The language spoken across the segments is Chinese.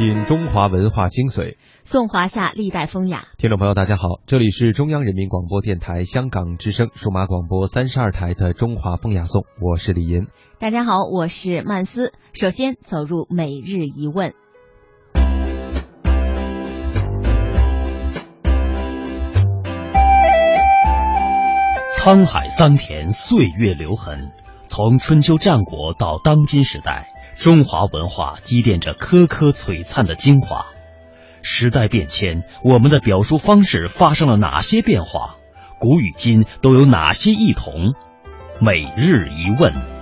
品中华文化精髓，颂华夏历代风雅。听众朋友，大家好，这里是中央人民广播电台香港之声数码广播三十二台的中华风雅颂，我是李银。大家好，我是曼斯。首先走入每日一问。沧海桑田，岁月留痕，从春秋战国到当今时代。中华文化积淀着颗颗璀璨的精华，时代变迁，我们的表述方式发生了哪些变化？古与今都有哪些异同？每日一问。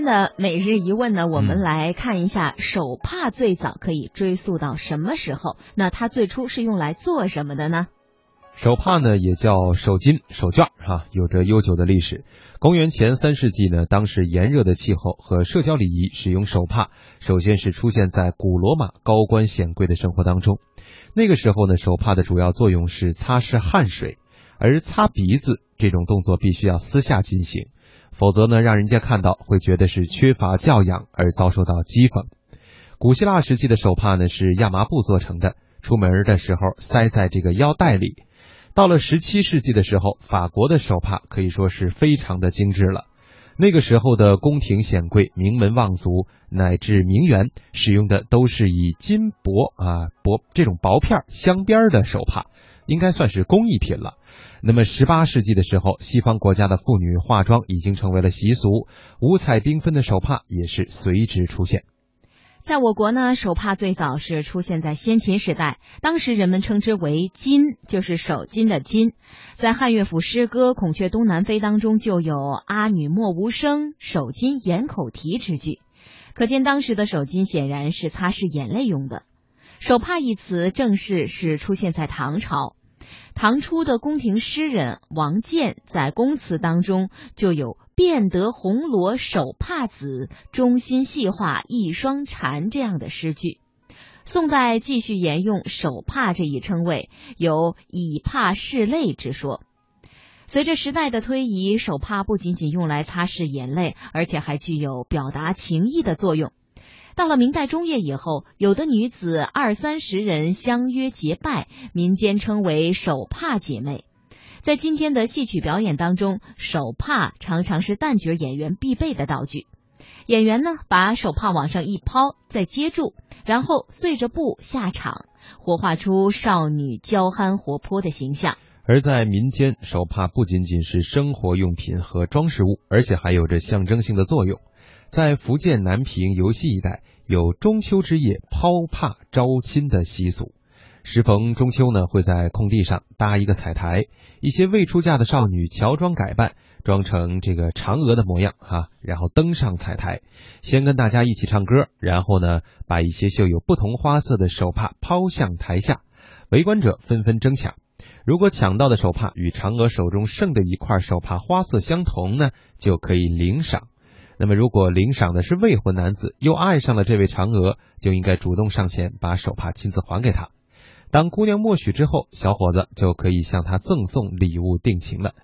天的每日一问呢，我们来看一下手帕最早可以追溯到什么时候？那它最初是用来做什么的呢？手帕呢也叫手巾、手绢哈，有着悠久的历史。公元前三世纪呢，当时炎热的气候和社交礼仪使用手帕，首先是出现在古罗马高官显贵的生活当中。那个时候呢，手帕的主要作用是擦拭汗水，而擦鼻子这种动作必须要私下进行。否则呢，让人家看到会觉得是缺乏教养而遭受到讥讽。古希腊时期的手帕呢是亚麻布做成的，出门的时候塞在这个腰带里。到了十七世纪的时候，法国的手帕可以说是非常的精致了。那个时候的宫廷显贵、名门望族乃至名媛使用的都是以金箔啊薄这种薄片镶边的手帕，应该算是工艺品了。那么，十八世纪的时候，西方国家的妇女化妆已经成为了习俗，五彩缤纷的手帕也是随之出现。在我国呢，手帕最早是出现在先秦时代，当时人们称之为“巾”，就是手巾的“巾”。在汉乐府诗歌《孔雀东南飞》当中就有“阿女莫无声，手巾掩口啼”之句，可见当时的手巾显然是擦拭眼泪用的。手帕一词正式是出现在唐朝。唐初的宫廷诗人王建在宫词当中就有“便得红罗手帕子，中心细画一双蝉”这样的诗句。宋代继续沿用手帕这一称谓，有以帕拭泪之说。随着时代的推移，手帕不仅仅用来擦拭眼泪，而且还具有表达情意的作用。到了明代中叶以后，有的女子二三十人相约结拜，民间称为手帕姐妹。在今天的戏曲表演当中，手帕常常是旦角演员必备的道具。演员呢，把手帕往上一抛，再接住，然后随着布下场，活画出少女娇憨活泼的形象。而在民间，手帕不仅仅是生活用品和装饰物，而且还有着象征性的作用。在福建南平游戏一带，有中秋之夜抛帕招亲的习俗。时逢中秋呢，会在空地上搭一个彩台，一些未出嫁的少女乔装改扮，装成这个嫦娥的模样哈，然后登上彩台，先跟大家一起唱歌，然后呢，把一些绣有不同花色的手帕抛向台下，围观者纷纷争抢。如果抢到的手帕与嫦娥手中剩的一块手帕花色相同呢，就可以领赏。那么，如果领赏的是未婚男子，又爱上了这位嫦娥，就应该主动上前把手帕亲自还给他。当姑娘默许之后，小伙子就可以向她赠送礼物定情了。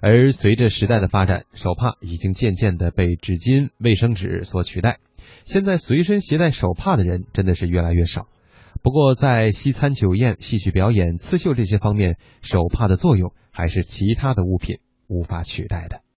而随着时代的发展，手帕已经渐渐的被纸巾、卫生纸所取代。现在随身携带手帕的人真的是越来越少。不过，在西餐酒宴、戏曲表演、刺绣这些方面，手帕的作用还是其他的物品无法取代的。